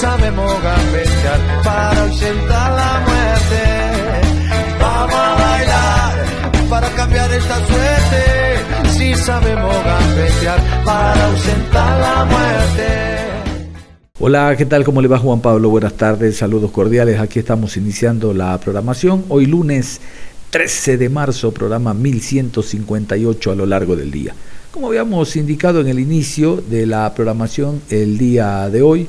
Sabemos gambetear para ausentar la muerte. Vamos a bailar para cambiar esta suerte. Si sabemos gambetear para ausentar la muerte. Hola, ¿qué tal? ¿Cómo le va Juan Pablo? Buenas tardes, saludos cordiales. Aquí estamos iniciando la programación. Hoy lunes 13 de marzo, programa 1158 a lo largo del día. Como habíamos indicado en el inicio de la programación el día de hoy,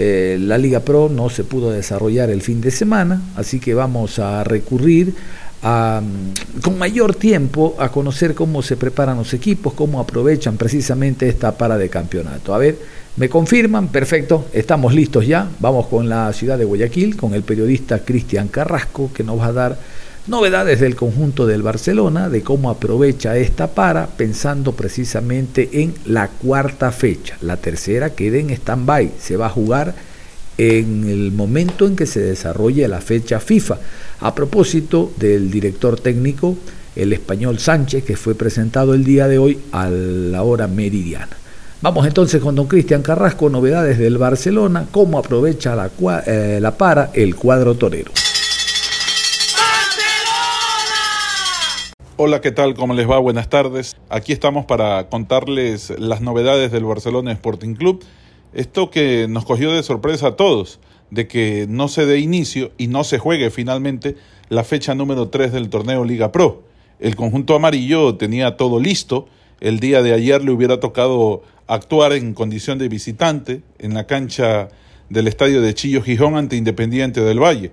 eh, la Liga Pro no se pudo desarrollar el fin de semana, así que vamos a recurrir mm, con mayor tiempo a conocer cómo se preparan los equipos, cómo aprovechan precisamente esta para de campeonato. A ver, me confirman, perfecto, estamos listos ya. Vamos con la ciudad de Guayaquil, con el periodista Cristian Carrasco, que nos va a dar Novedades del conjunto del Barcelona, de cómo aprovecha esta para, pensando precisamente en la cuarta fecha. La tercera queda en stand-by, se va a jugar en el momento en que se desarrolle la fecha FIFA. A propósito del director técnico, el español Sánchez, que fue presentado el día de hoy a la hora meridiana. Vamos entonces con don Cristian Carrasco, novedades del Barcelona, cómo aprovecha la, eh, la para el cuadro torero. Hola, ¿qué tal? ¿Cómo les va? Buenas tardes. Aquí estamos para contarles las novedades del Barcelona Sporting Club. Esto que nos cogió de sorpresa a todos, de que no se dé inicio y no se juegue finalmente la fecha número 3 del torneo Liga Pro. El conjunto amarillo tenía todo listo. El día de ayer le hubiera tocado actuar en condición de visitante en la cancha del estadio de Chillo Gijón ante Independiente del Valle.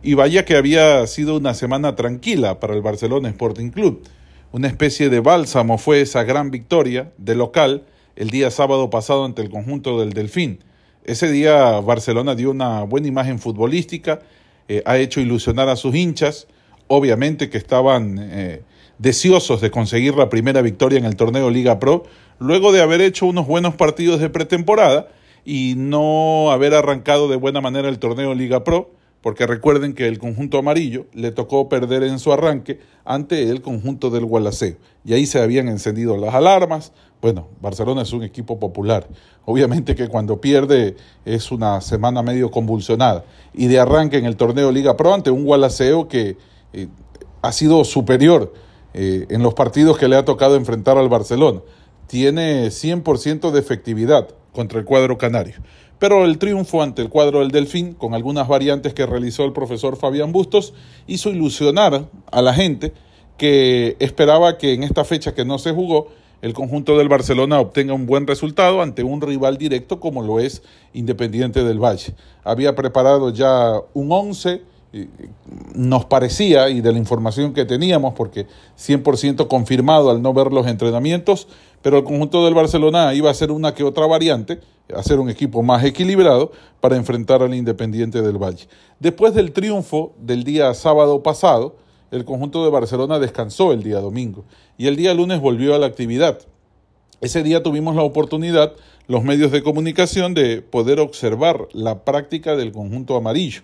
Y vaya que había sido una semana tranquila para el Barcelona Sporting Club. Una especie de bálsamo fue esa gran victoria de local el día sábado pasado ante el conjunto del Delfín. Ese día Barcelona dio una buena imagen futbolística, eh, ha hecho ilusionar a sus hinchas, obviamente que estaban eh, deseosos de conseguir la primera victoria en el torneo Liga Pro, luego de haber hecho unos buenos partidos de pretemporada y no haber arrancado de buena manera el torneo Liga Pro porque recuerden que el conjunto amarillo le tocó perder en su arranque ante el conjunto del Gualaceo. Y ahí se habían encendido las alarmas. Bueno, Barcelona es un equipo popular. Obviamente que cuando pierde es una semana medio convulsionada. Y de arranque en el torneo Liga Pro ante un Gualaceo que eh, ha sido superior eh, en los partidos que le ha tocado enfrentar al Barcelona. Tiene 100% de efectividad contra el cuadro canario. Pero el triunfo ante el cuadro del Delfín, con algunas variantes que realizó el profesor Fabián Bustos, hizo ilusionar a la gente que esperaba que en esta fecha que no se jugó, el conjunto del Barcelona obtenga un buen resultado ante un rival directo como lo es Independiente del Valle. Había preparado ya un 11, nos parecía, y de la información que teníamos, porque 100% confirmado al no ver los entrenamientos, pero el conjunto del Barcelona iba a ser una que otra variante, hacer un equipo más equilibrado para enfrentar al Independiente del Valle. Después del triunfo del día sábado pasado, el conjunto de Barcelona descansó el día domingo y el día lunes volvió a la actividad. Ese día tuvimos la oportunidad, los medios de comunicación, de poder observar la práctica del conjunto amarillo.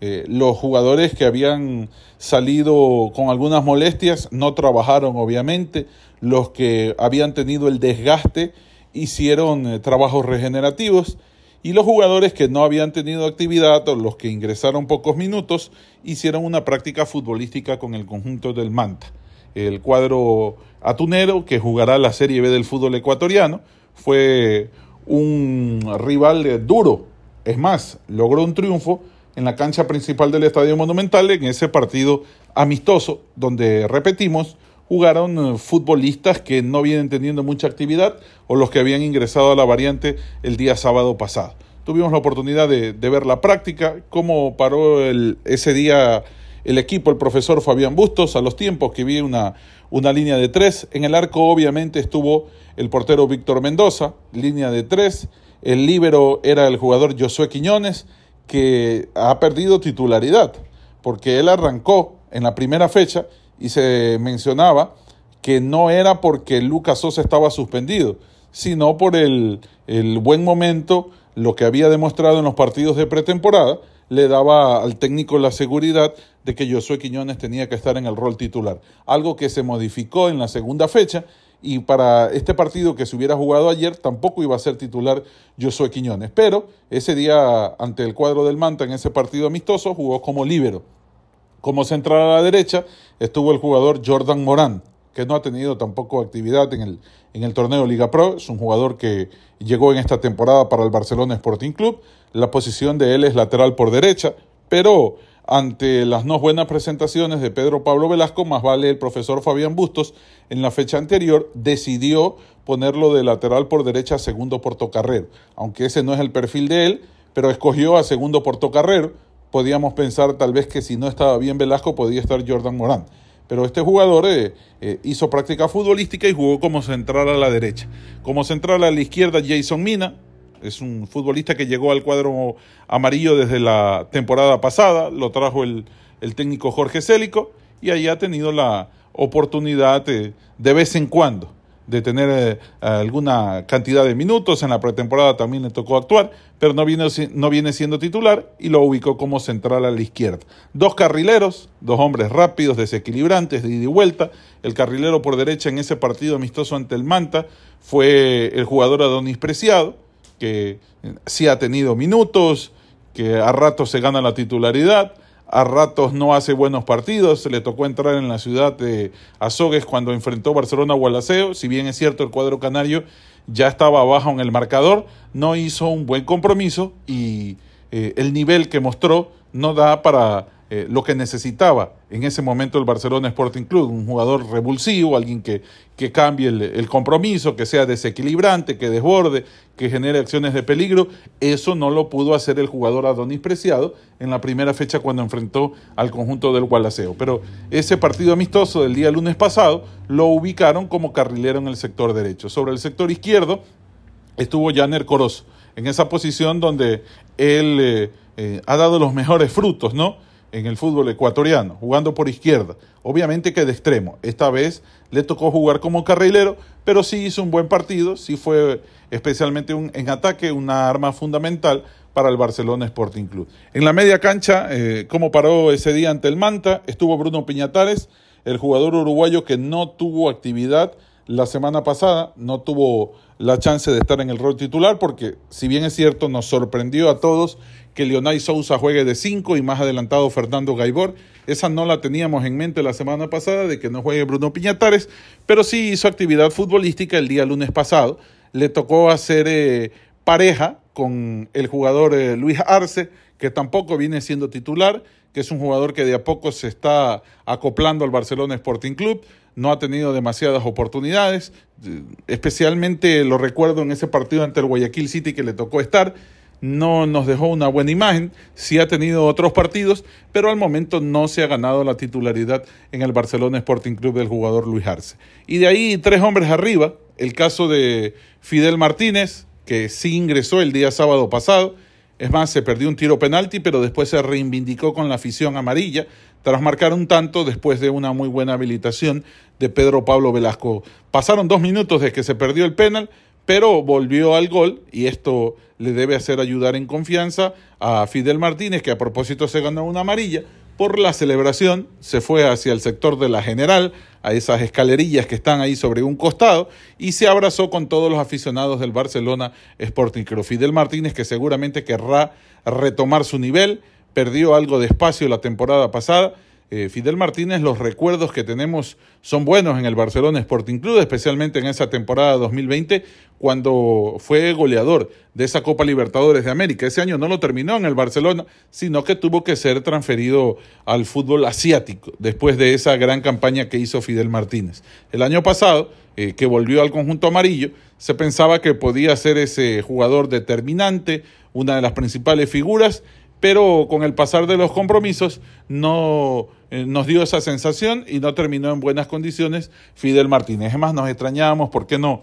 Eh, los jugadores que habían salido con algunas molestias no trabajaron obviamente, los que habían tenido el desgaste hicieron eh, trabajos regenerativos y los jugadores que no habían tenido actividad o los que ingresaron pocos minutos hicieron una práctica futbolística con el conjunto del Manta. El cuadro atunero que jugará la Serie B del fútbol ecuatoriano fue un rival duro, es más, logró un triunfo en la cancha principal del Estadio Monumental en ese partido amistoso donde, repetimos, jugaron eh, futbolistas que no vienen teniendo mucha actividad o los que habían ingresado a la variante el día sábado pasado. Tuvimos la oportunidad de, ver la práctica, cómo paró el, ese día el equipo, el profesor Fabián Bustos, a los tiempos que vi una, una línea de tres. En el arco obviamente estuvo el portero Víctor Mendoza, línea de tres. El líbero era el jugador Josué Quiñones, que ha perdido titularidad, porque él arrancó en la primera fecha y se mencionaba que no era porque Lucas Sosa estaba suspendido, sino por el, el buen momento, lo que había demostrado en los partidos de pretemporada, le daba al técnico la seguridad de que Josué Quiñones tenía que estar en el rol titular, algo que se modificó en la segunda fecha y para este partido que se hubiera jugado ayer tampoco iba a ser titular Josué Quiñones, pero ese día ante el cuadro del Manta en ese partido amistoso jugó como líbero. Como central a la derecha estuvo el jugador Jordan Morán, que no ha tenido tampoco actividad en el, en el torneo Liga Pro. Es un jugador que llegó en esta temporada para el Barcelona Sporting Club. La posición de él es lateral por derecha, pero ante las no buenas presentaciones de Pedro Pablo Velasco, más vale el profesor Fabián Bustos, en la fecha anterior decidió ponerlo de lateral por derecha a segundo portocarrero, aunque ese no es el perfil de él, pero escogió a segundo portocarrero podíamos pensar tal vez que si no estaba bien Velasco podía estar Jordan Morán. Pero este jugador eh, eh, hizo práctica futbolística y jugó como central a la derecha. Como central a la izquierda Jason Mina, es un futbolista que llegó al cuadro amarillo desde la temporada pasada, lo trajo el, el técnico Jorge Célico y ahí ha tenido la oportunidad de, de vez en cuando de tener eh, alguna cantidad de minutos. En la pretemporada también le tocó actuar, pero no viene, no viene siendo titular y lo ubicó como central a la izquierda. Dos carrileros, dos hombres rápidos, desequilibrantes, de ida y vuelta. El carrilero por derecha en ese partido amistoso ante el Manta fue el jugador Adonis Preciado, que sí ha tenido minutos, que a ratos se gana la titularidad a ratos no hace buenos partidos, se le tocó entrar en la ciudad de Azogues cuando enfrentó Barcelona Gualaceo, si bien es cierto el cuadro canario ya estaba abajo en el marcador, no hizo un buen compromiso y eh, el nivel que mostró no da para eh, lo que necesitaba en ese momento el Barcelona Sporting Club, un jugador revulsivo, alguien que, que cambie el, compromiso, que sea desequilibrante, que desborde, que genere acciones de peligro. Eso no lo pudo hacer el jugador Adonis Preciado en la primera fecha cuando enfrentó al conjunto del Gualaceo. Pero ese partido amistoso del día lunes pasado lo ubicaron como carrilero en el sector derecho. Sobre el sector izquierdo estuvo Janer Corozo, en esa posición donde él eh, eh, ha dado los mejores frutos, ¿no? En el fútbol ecuatoriano, jugando por izquierda. Obviamente que de extremo. Esta vez le tocó jugar como carrilero, pero sí hizo un buen partido, sí fue especialmente un, en ataque una arma fundamental para el Barcelona Sporting Club. En la media cancha, eh, como paró ese día ante el Manta, estuvo Bruno Piñatares, el jugador uruguayo que no tuvo actividad la semana pasada, no tuvo la chance de estar en el rol titular porque si bien es cierto nos sorprendió a todos que Leonay Sousa juegue de 5 y más adelantado Fernando Gaibor. Esa no la teníamos en mente la semana pasada de que no juegue Bruno Piñatares, pero sí hizo actividad futbolística el día lunes pasado. Le tocó hacer eh, pareja con el jugador eh, Luis Arce, que tampoco viene siendo titular, que es un jugador que de a poco se está acoplando al Barcelona Sporting Club. No ha tenido demasiadas oportunidades, especialmente lo recuerdo en ese partido ante el Guayaquil City que le tocó estar. No nos dejó una buena imagen, sí ha tenido otros partidos, pero al momento no se ha ganado la titularidad en el Barcelona Sporting Club del jugador Luis Arce. Y de ahí tres hombres arriba, el caso de Fidel Martínez, que sí ingresó el día sábado pasado, es más, se perdió un tiro penalti, pero después se reivindicó con la afición amarilla, tras marcar un tanto después de una muy buena habilitación de Pedro Pablo Velasco. Pasaron dos minutos desde que se perdió el penal, pero volvió al gol y esto le debe hacer ayudar en confianza a Fidel Martínez, que a propósito se ganó una amarilla. Por la celebración se fue hacia el sector de la General, a esas escalerillas que están ahí sobre un costado, y se abrazó con todos los aficionados del Barcelona Sporting Club. Fidel Martínez, que seguramente querrá retomar su nivel, perdió algo de espacio la temporada pasada, eh, Fidel Martínez, los recuerdos que tenemos son buenos en el Barcelona Sporting Club, especialmente en esa temporada 2020, cuando fue goleador de esa Copa Libertadores de América. Ese año no lo terminó en el Barcelona, sino que tuvo que ser transferido al fútbol asiático después de esa gran campaña que hizo Fidel Martínez. El año pasado, eh, que volvió al conjunto amarillo, se pensaba que podía ser ese jugador determinante, una de las principales figuras, pero con el pasar de los compromisos no eh, nos dio esa sensación y no terminó en buenas condiciones Fidel Martínez. Es más, nos extrañábamos por qué no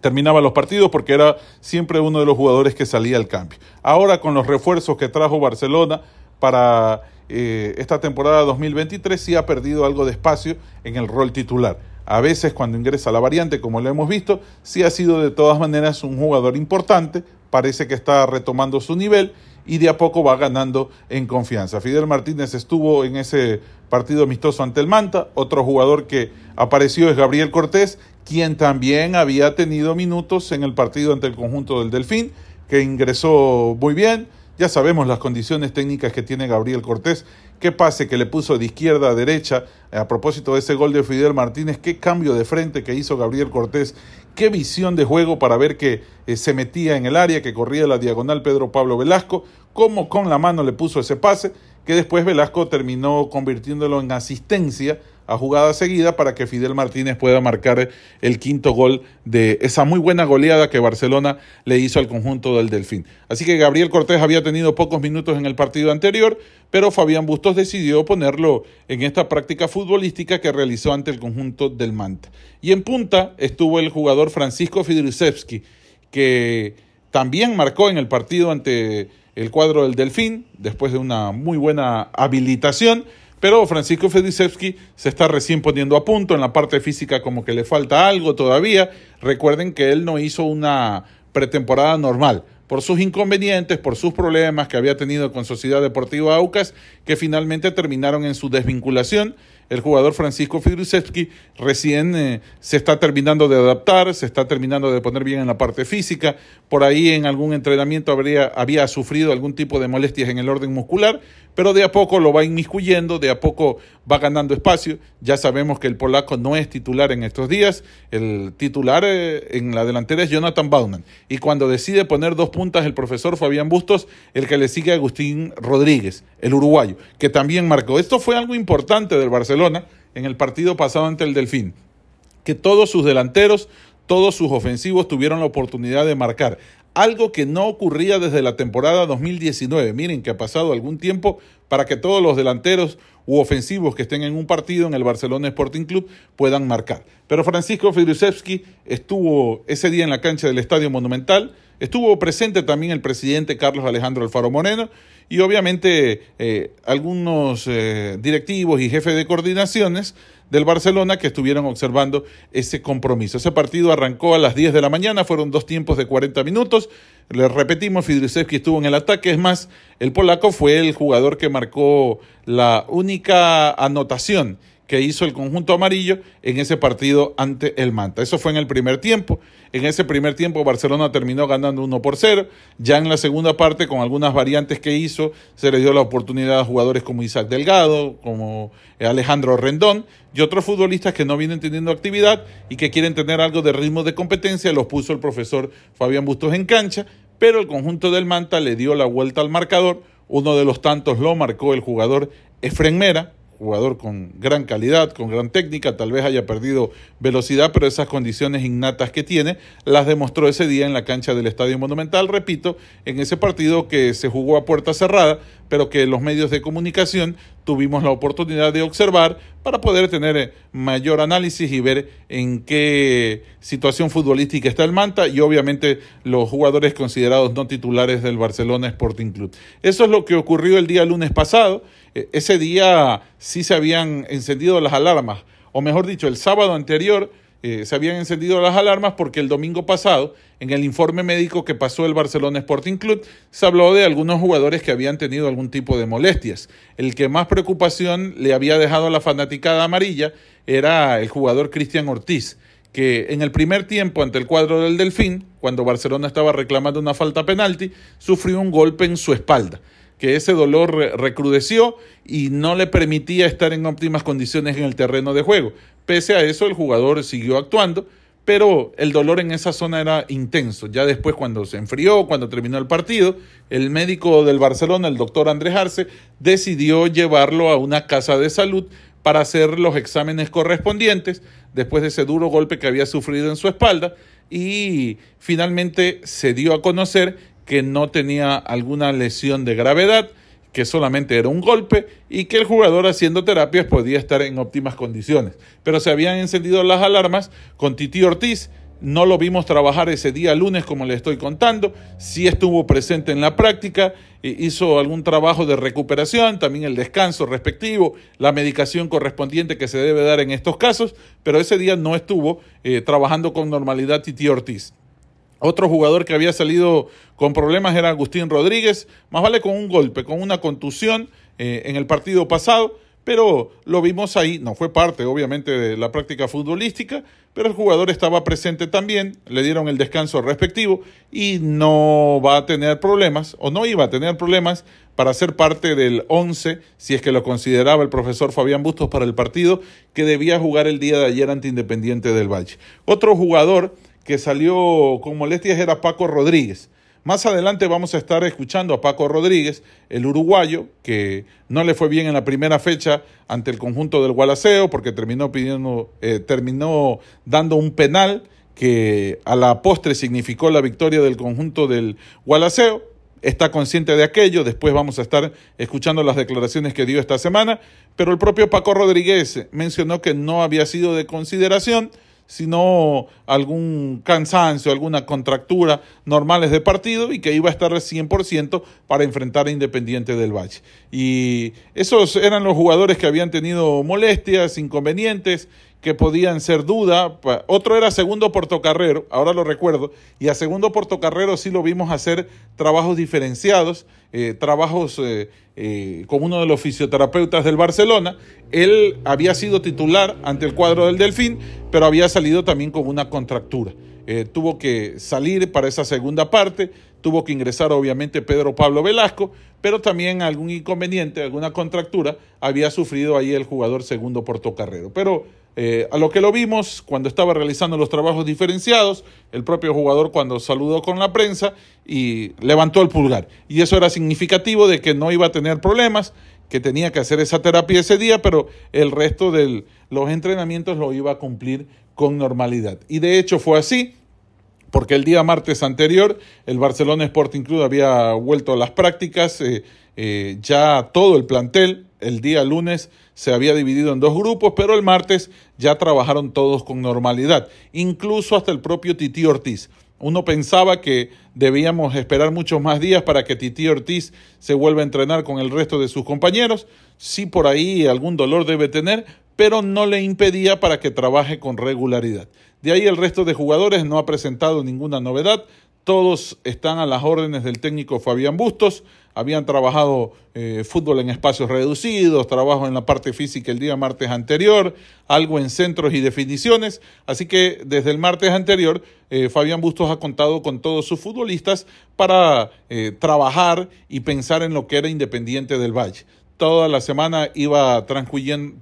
terminaba los partidos porque era siempre uno de los jugadores que salía al cambio. Ahora con los refuerzos que trajo Barcelona para eh, esta temporada 2023 sí ha perdido algo de espacio en el rol titular. A veces cuando ingresa la variante, como lo hemos visto, sí ha sido de todas maneras un jugador importante, parece que está retomando su nivel y de a poco va ganando en confianza. Fidel Martínez estuvo en ese partido amistoso ante el Manta, otro jugador que apareció es Gabriel Cortés, quien también había tenido minutos en el partido ante el conjunto del Delfín, que ingresó muy bien. Ya sabemos las condiciones técnicas que tiene Gabriel Cortés, qué pase que le puso de izquierda a derecha a propósito de ese gol de Fidel Martínez, qué cambio de frente que hizo Gabriel Cortés, qué visión de juego para ver que eh, se metía en el área, que corría la diagonal Pedro Pablo Velasco, cómo con la mano le puso ese pase, que después Velasco terminó convirtiéndolo en asistencia a jugada seguida para que Fidel Martínez pueda marcar el quinto gol de esa muy buena goleada que Barcelona le hizo al conjunto del Delfín. Así que Gabriel Cortés había tenido pocos minutos en el partido anterior, pero Fabián Bustos decidió ponerlo en esta práctica futbolística que realizó ante el conjunto del Manta. Y en punta estuvo el jugador Francisco Fidrisevski, que también marcó en el partido ante el cuadro del Delfín, después de una muy buena habilitación pero Francisco Fedisevsky se está recién poniendo a punto, en la parte física como que le falta algo todavía. Recuerden que él no hizo una pretemporada normal por sus inconvenientes, por sus problemas que había tenido con Sociedad Deportiva Aucas, que finalmente terminaron en su desvinculación el jugador Francisco Fidrusevski recién eh, se está terminando de adaptar, se está terminando de poner bien en la parte física, por ahí en algún entrenamiento habría, había sufrido algún tipo de molestias en el orden muscular, pero de a poco lo va inmiscuyendo, de a poco va ganando espacio. Ya sabemos que el polaco no es titular en estos días, el titular eh, en la delantera es Jonathan Bauman, y cuando decide poner dos puntas el profesor Fabián Bustos, el que le sigue a Agustín Rodríguez, el uruguayo, que también marcó. Esto fue algo importante del Barcelona en el partido pasado ante el Delfín, que todos sus delanteros, todos sus ofensivos tuvieron la oportunidad de marcar. Algo que no ocurría desde la temporada 2019. Miren que ha pasado algún tiempo para que todos los delanteros u ofensivos que estén en un partido en el Barcelona Sporting Club puedan marcar. Pero Francisco Fidusevski estuvo ese día en la cancha del Estadio Monumental, estuvo presente también el presidente Carlos Alejandro Alfaro Moreno y obviamente eh, algunos eh, directivos y jefes de coordinaciones del Barcelona que estuvieron observando ese compromiso. Ese partido arrancó a las 10 de la mañana, fueron dos tiempos de 40 minutos. Les repetimos, Fidrisevski estuvo en el ataque, es más, el polaco fue el jugador que marcó la única anotación que hizo el conjunto amarillo en ese partido ante el Manta. Eso fue en el primer tiempo. En ese primer tiempo Barcelona terminó ganando 1 por 0. Ya en la segunda parte, con algunas variantes que hizo, se le dio la oportunidad a jugadores como Isaac Delgado, como Alejandro Rendón y otros futbolistas que no vienen teniendo actividad y que quieren tener algo de ritmo de competencia. Los puso el profesor Fabián Bustos en cancha, pero el conjunto del Manta le dio la vuelta al marcador. Uno de los tantos lo marcó el jugador Efren Mera, jugador con gran calidad, con gran técnica, tal vez haya perdido velocidad, pero esas condiciones innatas que tiene las demostró ese día en la cancha del Estadio Monumental, repito, en ese partido que se jugó a puerta cerrada, pero que los medios de comunicación tuvimos la oportunidad de observar para poder tener eh, mayor análisis y ver en qué situación futbolística está el Manta y obviamente los jugadores considerados no titulares del Barcelona Sporting Club. Eso es lo que ocurrió el día lunes pasado. E, ese día sí se habían encendido las alarmas, o mejor dicho, el sábado anterior eh, se habían encendido las alarmas porque el domingo pasado, en el informe médico que pasó el Barcelona Sporting Club, se habló de algunos jugadores que habían tenido algún tipo de molestias. El que más preocupación le había dejado a la fanaticada amarilla era el jugador Cristian Ortiz, que en el primer tiempo ante el cuadro del Delfín, cuando Barcelona estaba reclamando una falta penalti, sufrió un golpe en su espalda. Que ese dolor recrudeció y no le permitía estar en óptimas condiciones en el terreno de juego. Pese a eso, el jugador siguió actuando, pero el dolor en esa zona era intenso. Ya después, cuando se enfrió, cuando terminó el partido, el médico del Barcelona, el doctor Andrés Arce, decidió llevarlo a una casa de salud para hacer los exámenes correspondientes después de ese duro golpe que había sufrido en su espalda y finalmente se dio a conocer que no tenía alguna lesión de gravedad, que solamente era un golpe y que el jugador haciendo terapias podía estar en óptimas condiciones. Pero se habían encendido las alarmas con Titi Ortiz, no lo vimos trabajar ese día lunes, como le estoy contando. Sí estuvo presente en la práctica, eh, hizo algún trabajo de recuperación, también el descanso respectivo, la medicación correspondiente que se debe dar en estos casos, pero ese día no estuvo eh, trabajando con normalidad Titi Ortiz. Otro jugador que había salido con problemas era Agustín Rodríguez, más vale con un golpe, con una contusión eh, en el partido pasado pero lo vimos ahí, no fue parte obviamente de la práctica futbolística, pero el jugador estaba presente también, le dieron el descanso respectivo y no va a tener problemas, o no iba a tener problemas para ser parte del 11, si es que lo consideraba el profesor Fabián Bustos para el partido que debía jugar el día de ayer ante Independiente del Valle. Otro jugador que salió con molestias era Paco Rodríguez. Más adelante vamos a estar escuchando a Paco Rodríguez, el uruguayo, que no le fue bien en la primera fecha ante el conjunto del Gualaceo, porque terminó pidiendo, eh, terminó dando un penal que a la postre significó la victoria del conjunto del Gualaceo. Está consciente de aquello, después vamos a estar escuchando las declaraciones que dio esta semana, pero el propio Paco Rodríguez mencionó que no había sido de consideración sino algún cansancio, alguna contractura normales de partido y que iba a estar al 100% para enfrentar a Independiente del Valle. Y esos eran los jugadores que habían tenido molestias, inconvenientes, que podían ser duda. Otro era segundo portocarrero, ahora lo recuerdo, y a segundo portocarrero sí lo vimos hacer trabajos diferenciados, eh, trabajos eh, eh, con uno de los fisioterapeutas del Barcelona. Él había sido titular ante el cuadro del Delfín, pero había salido también con una contractura. tuvo que salir para esa segunda parte, tuvo que ingresar obviamente Pedro Pablo Velasco, pero también algún inconveniente, alguna contractura había sufrido ahí el jugador segundo portocarrero. Pero eh, a lo que lo vimos cuando estaba realizando los trabajos diferenciados, el propio jugador cuando saludó con la prensa y levantó el pulgar. Y eso era significativo de que no iba a tener problemas, que tenía que hacer esa terapia ese día, pero el resto de los entrenamientos lo iba a cumplir con normalidad. Y de hecho fue así, porque el día martes anterior el Barcelona Sporting Club había vuelto a las prácticas, eh, eh, ya todo el plantel, el día lunes se había dividido en dos grupos, pero el martes ya trabajaron todos con normalidad, incluso hasta el propio Titi Ortiz. Uno pensaba que debíamos esperar muchos más días para que Titi Ortiz se vuelva a entrenar con el resto de sus compañeros. Sí, por ahí algún dolor debe tener, pero no le impedía para que trabaje con regularidad. De ahí el resto de jugadores no ha presentado ninguna novedad. Todos están a las órdenes del técnico Fabián Bustos habían trabajado eh, fútbol en espacios reducidos, trabajo en la parte física el día martes anterior, algo en centros y definiciones. Así que desde el martes anterior, eh, Fabián Bustos ha contado con todos sus futbolistas para eh, trabajar y pensar en lo que era Independiente del Valle toda la semana iba transcurriendo,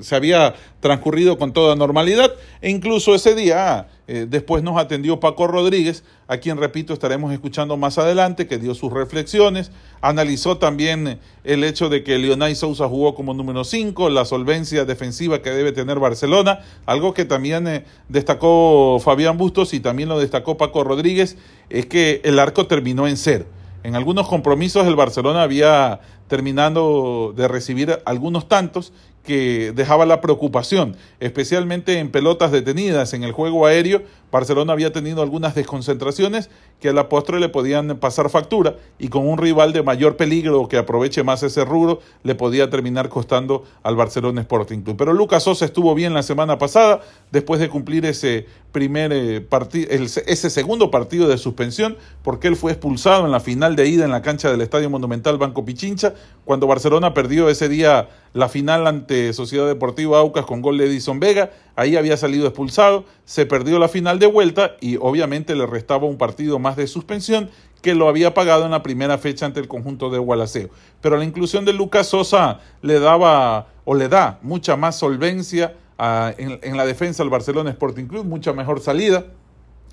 se había transcurrido con toda normalidad e incluso ese día eh, después nos atendió Paco Rodríguez, a quien repito estaremos escuchando más adelante, que dio sus reflexiones, analizó también el hecho de que Leonay Sousa jugó como número 5, la solvencia defensiva que debe tener Barcelona, algo que también eh, destacó Fabián Bustos y también lo destacó Paco Rodríguez, es que el arco terminó en cero. En algunos compromisos el Barcelona había terminando de recibir algunos tantos que dejaba la preocupación, especialmente en pelotas detenidas en el juego aéreo. Barcelona había tenido algunas desconcentraciones que a la postre le podían pasar factura y con un rival de mayor peligro que aproveche más ese rubro le podía terminar costando al Barcelona Sporting Club. Pero Lucas Sosa estuvo bien la semana pasada después de cumplir ese primer eh, partido, ese segundo partido de suspensión porque él fue expulsado en la final de ida en la cancha del Estadio Monumental Banco Pichincha cuando Barcelona perdió ese día la final ante Sociedad Deportiva Aucas con gol de Edison Vega. Ahí había salido expulsado, se perdió la final de vuelta y obviamente le restaba un partido más de suspensión que lo había pagado en la primera fecha ante el conjunto de Gualaceo. Pero la inclusión de Lucas Sosa le daba o le da mucha más solvencia en, en la defensa al Barcelona Sporting Club, mucha mejor salida.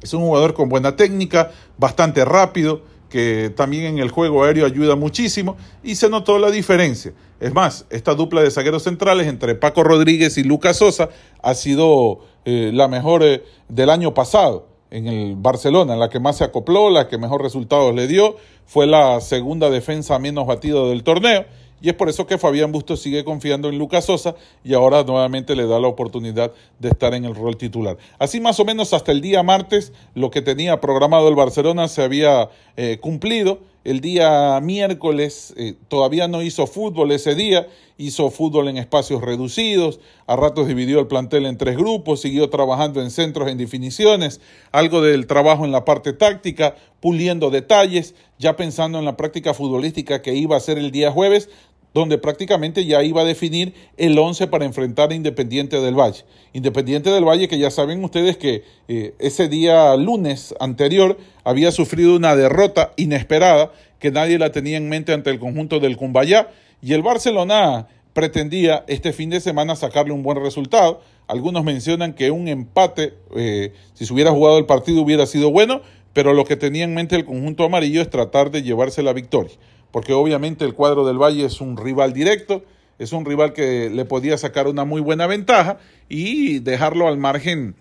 Es un jugador con buena técnica, bastante rápido, que también en el juego aéreo ayuda muchísimo y se notó la diferencia. Es más, esta dupla de zagueros centrales entre Paco Rodríguez y Lucas Sosa ha sido eh, la mejor eh, del año pasado en el Barcelona, en la que más se acopló, la que mejor resultados le dio, fue la segunda defensa menos batida del torneo y es por eso que Fabián Bustos sigue confiando en Lucas Sosa y ahora nuevamente le da la oportunidad de estar en el rol titular. Así más o menos hasta el día martes lo que tenía programado el Barcelona se había eh, cumplido. El día miércoles eh, todavía no hizo fútbol ese día, hizo fútbol en espacios reducidos, a ratos dividió el plantel en tres grupos, siguió trabajando en centros en definiciones, algo del trabajo en la parte táctica, puliendo detalles, ya pensando en la práctica futbolística que iba a ser el día jueves, donde prácticamente ya iba a definir el 11 para enfrentar a Independiente del Valle. Independiente del Valle que ya saben ustedes que eh, ese día lunes anterior había sufrido una derrota inesperada que nadie la tenía en mente ante el conjunto del Cumbayá y el Barcelona pretendía este fin de semana sacarle un buen resultado. Algunos mencionan que un empate, eh, si se hubiera jugado el partido, hubiera sido bueno, pero lo que tenía en mente el conjunto amarillo es tratar de llevarse la victoria porque obviamente el cuadro del Valle es un rival directo, es un rival que le podía sacar una muy buena ventaja y dejarlo al margen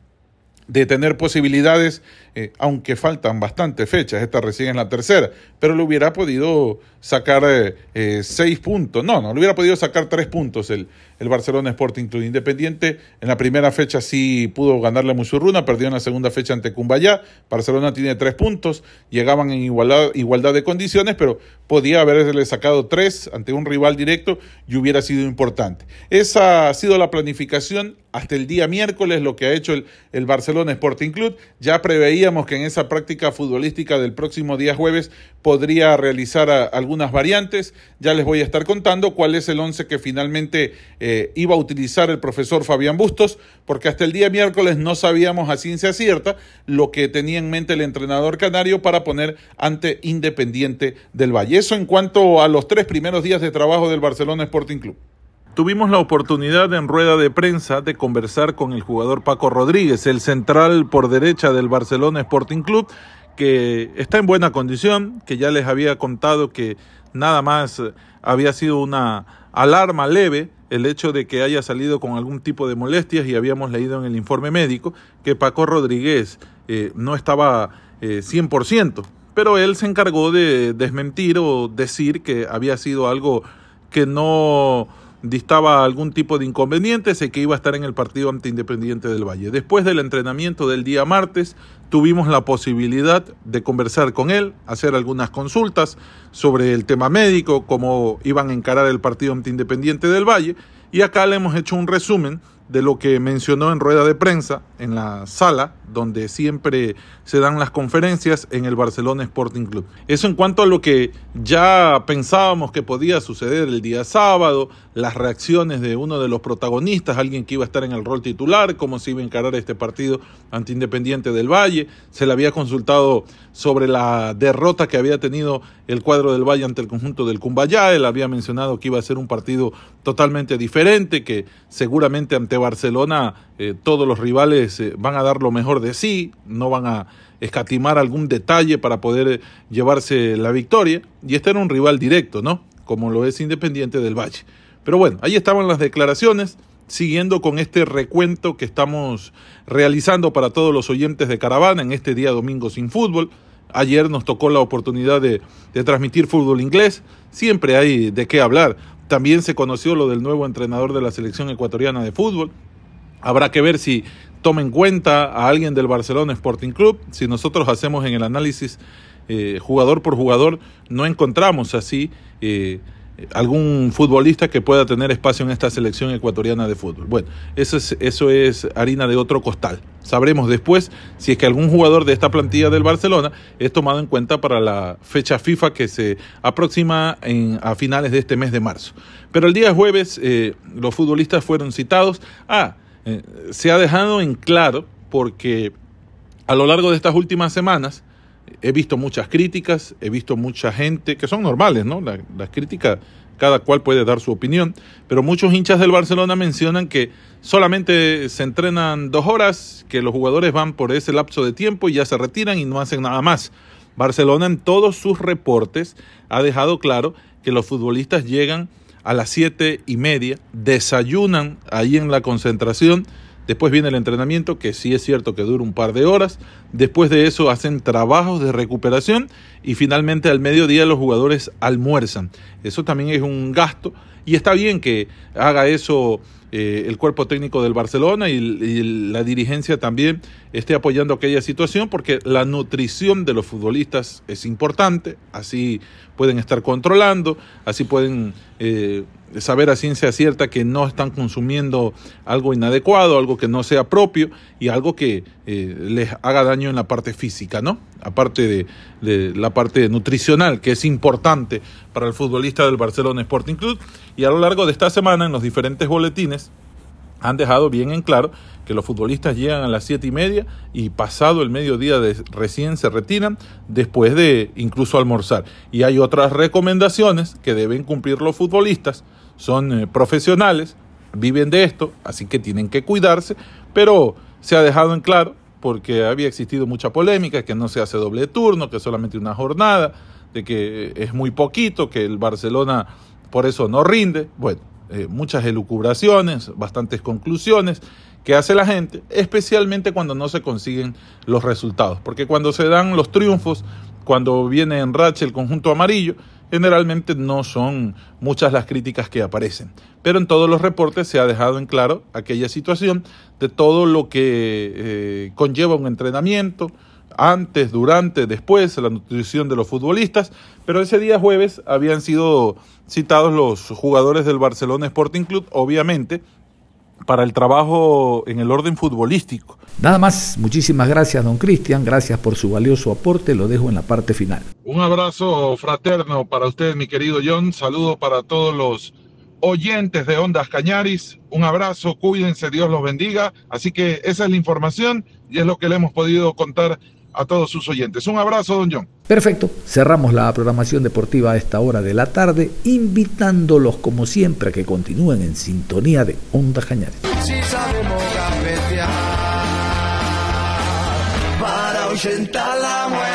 de tener posibilidades, eh, aunque faltan bastantes fechas, esta recién es la tercera, pero le hubiera podido sacar eh, eh, seis puntos, no, no, le hubiera podido sacar tres puntos el, el Barcelona Sporting Club Independiente. En la primera fecha sí pudo ganarle a Musurruna, perdió en la segunda fecha ante Cumbayá. Barcelona tiene tres puntos, llegaban en igualdad, de condiciones, pero podía haberle sacado tres ante un rival directo y hubiera sido importante. Esa ha sido la planificación hasta el día miércoles, lo que ha hecho el, el Barcelona Sporting Club. Ya preveíamos que en esa práctica futbolística del próximo día jueves podría realizar algunas variantes. Ya les voy a estar contando cuál es el once que finalmente eh, iba a utilizar el profesor Fabián Bustos, porque hasta el día miércoles no sabíamos a ciencia cierta lo que tenía en mente el entrenador canario para poner ante Independiente del Valle. Eso en cuanto a los tres primeros días de trabajo del Barcelona Sporting Club. Tuvimos la oportunidad en rueda de prensa de conversar con el jugador Paco Rodríguez, el central por derecha del Barcelona Sporting Club, que está en buena condición, que ya les había contado que nada más había sido una alarma leve el hecho de que haya salido con algún tipo de molestias y habíamos leído en el informe médico que Paco Rodríguez eh, no estaba eh, 100%, pero él se encargó de desmentir o decir que había sido algo que no distaba algún tipo de inconveniente, sé que iba a estar en el partido ante Independiente del Valle. Después del entrenamiento del día martes, tuvimos la posibilidad de conversar con él, hacer algunas consultas sobre el tema médico, cómo iban a encarar el partido ante Independiente del Valle, y acá le hemos hecho un resumen de lo que mencionó en rueda de prensa en la sala donde siempre se dan las conferencias en el Barcelona Sporting Club. Eso en cuanto a lo que ya pensábamos que podía suceder el día sábado, las reacciones de uno de los protagonistas, alguien que iba a estar en el rol titular, cómo se iba a encarar este partido ante Independiente del Valle, se le había consultado sobre la derrota que había tenido el cuadro del Valle ante el conjunto del Cumbayá, él había mencionado que iba a ser un partido totalmente diferente, que seguramente ante Barcelona eh, todos los rivales eh, van a dar lo mejor de sí, no van a escatimar algún detalle para poder eh, llevarse la victoria. Y este era un rival directo, ¿no? Como lo es Independiente del Valle. Pero bueno, ahí estaban las declaraciones, siguiendo con este recuento que estamos realizando para todos los oyentes de Caravana en este día domingo sin fútbol. Ayer nos tocó la oportunidad de, de transmitir fútbol inglés. Siempre hay de qué hablar. También se conoció lo del nuevo entrenador de la selección ecuatoriana de fútbol. Habrá que ver si toma en cuenta a alguien del Barcelona Sporting Club. Si nosotros hacemos en el análisis eh, jugador por jugador, no encontramos así eh, algún futbolista que pueda tener espacio en esta selección ecuatoriana de fútbol. Bueno, eso es, harina de otro costal. Sabremos después si es que algún jugador de esta plantilla del Barcelona es tomado en cuenta para la fecha FIFA que se aproxima a finales de este mes de marzo. Pero el día jueves eh, los futbolistas fueron citados. Ah, eh, se ha dejado en claro porque a lo largo de estas últimas semanas he visto muchas críticas, he visto mucha gente, que son normales, ¿no? las críticas, cada cual puede dar su opinión, pero muchos hinchas del Barcelona mencionan que solamente se entrenan dos horas, que los jugadores van por ese lapso de tiempo y ya se retiran y no hacen nada más. Barcelona en todos sus reportes ha dejado claro que los futbolistas llegan a las siete y media, desayunan ahí en la concentración, Después viene el entrenamiento, que sí es cierto que dura un par de horas. Después de eso hacen trabajos de recuperación y finalmente al mediodía los jugadores almuerzan. Eso también es un gasto y está bien que haga eso eh, el cuerpo técnico del Barcelona y, la dirigencia también esté apoyando aquella situación porque la nutrición de los futbolistas es importante, así pueden estar controlando, así pueden eh, saber a ciencia cierta que no están consumiendo algo inadecuado, algo que no sea propio y algo que eh, les haga daño en la parte física, ¿no? Aparte de, de, la parte nutricional, que es importante para el futbolista del Barcelona Sporting Club. Y a lo largo de esta semana, en los diferentes boletines, han dejado bien en claro que los futbolistas llegan a las siete y media y pasado el mediodía de, recién se retiran después de incluso almorzar. Y hay otras recomendaciones que deben cumplir los futbolistas son eh, profesionales, viven de esto, así que tienen que cuidarse, pero se ha dejado en claro, porque había existido mucha polémica, que no se hace doble turno, que solamente una jornada, de que es muy poquito, que el Barcelona por eso no rinde. Bueno, eh, muchas elucubraciones, bastantes conclusiones que hace la gente, especialmente cuando no se consiguen los resultados, porque cuando se dan los triunfos, cuando viene en racha el conjunto amarillo, generalmente no son muchas las críticas que aparecen. Pero en todos los reportes se ha dejado en claro aquella situación de todo lo que eh, conlleva un entrenamiento, antes, durante, después, la nutrición de los futbolistas. Pero ese día jueves habían sido citados los jugadores del Barcelona Sporting Club, obviamente, para el trabajo en el orden futbolístico. Nada más, muchísimas gracias, don Cristian, gracias por su valioso aporte, lo dejo en la parte final. Un abrazo fraterno para usted, mi querido John, saludo para todos los oyentes de Ondas Cañaris, un abrazo, cuídense, Dios los bendiga, así que esa es la información y es lo que le hemos podido contar a todos sus oyentes. Un abrazo, don John. Perfecto, cerramos la programación deportiva a esta hora de la tarde, invitándolos como siempre a que continúen en sintonía de Onda Cañares. para la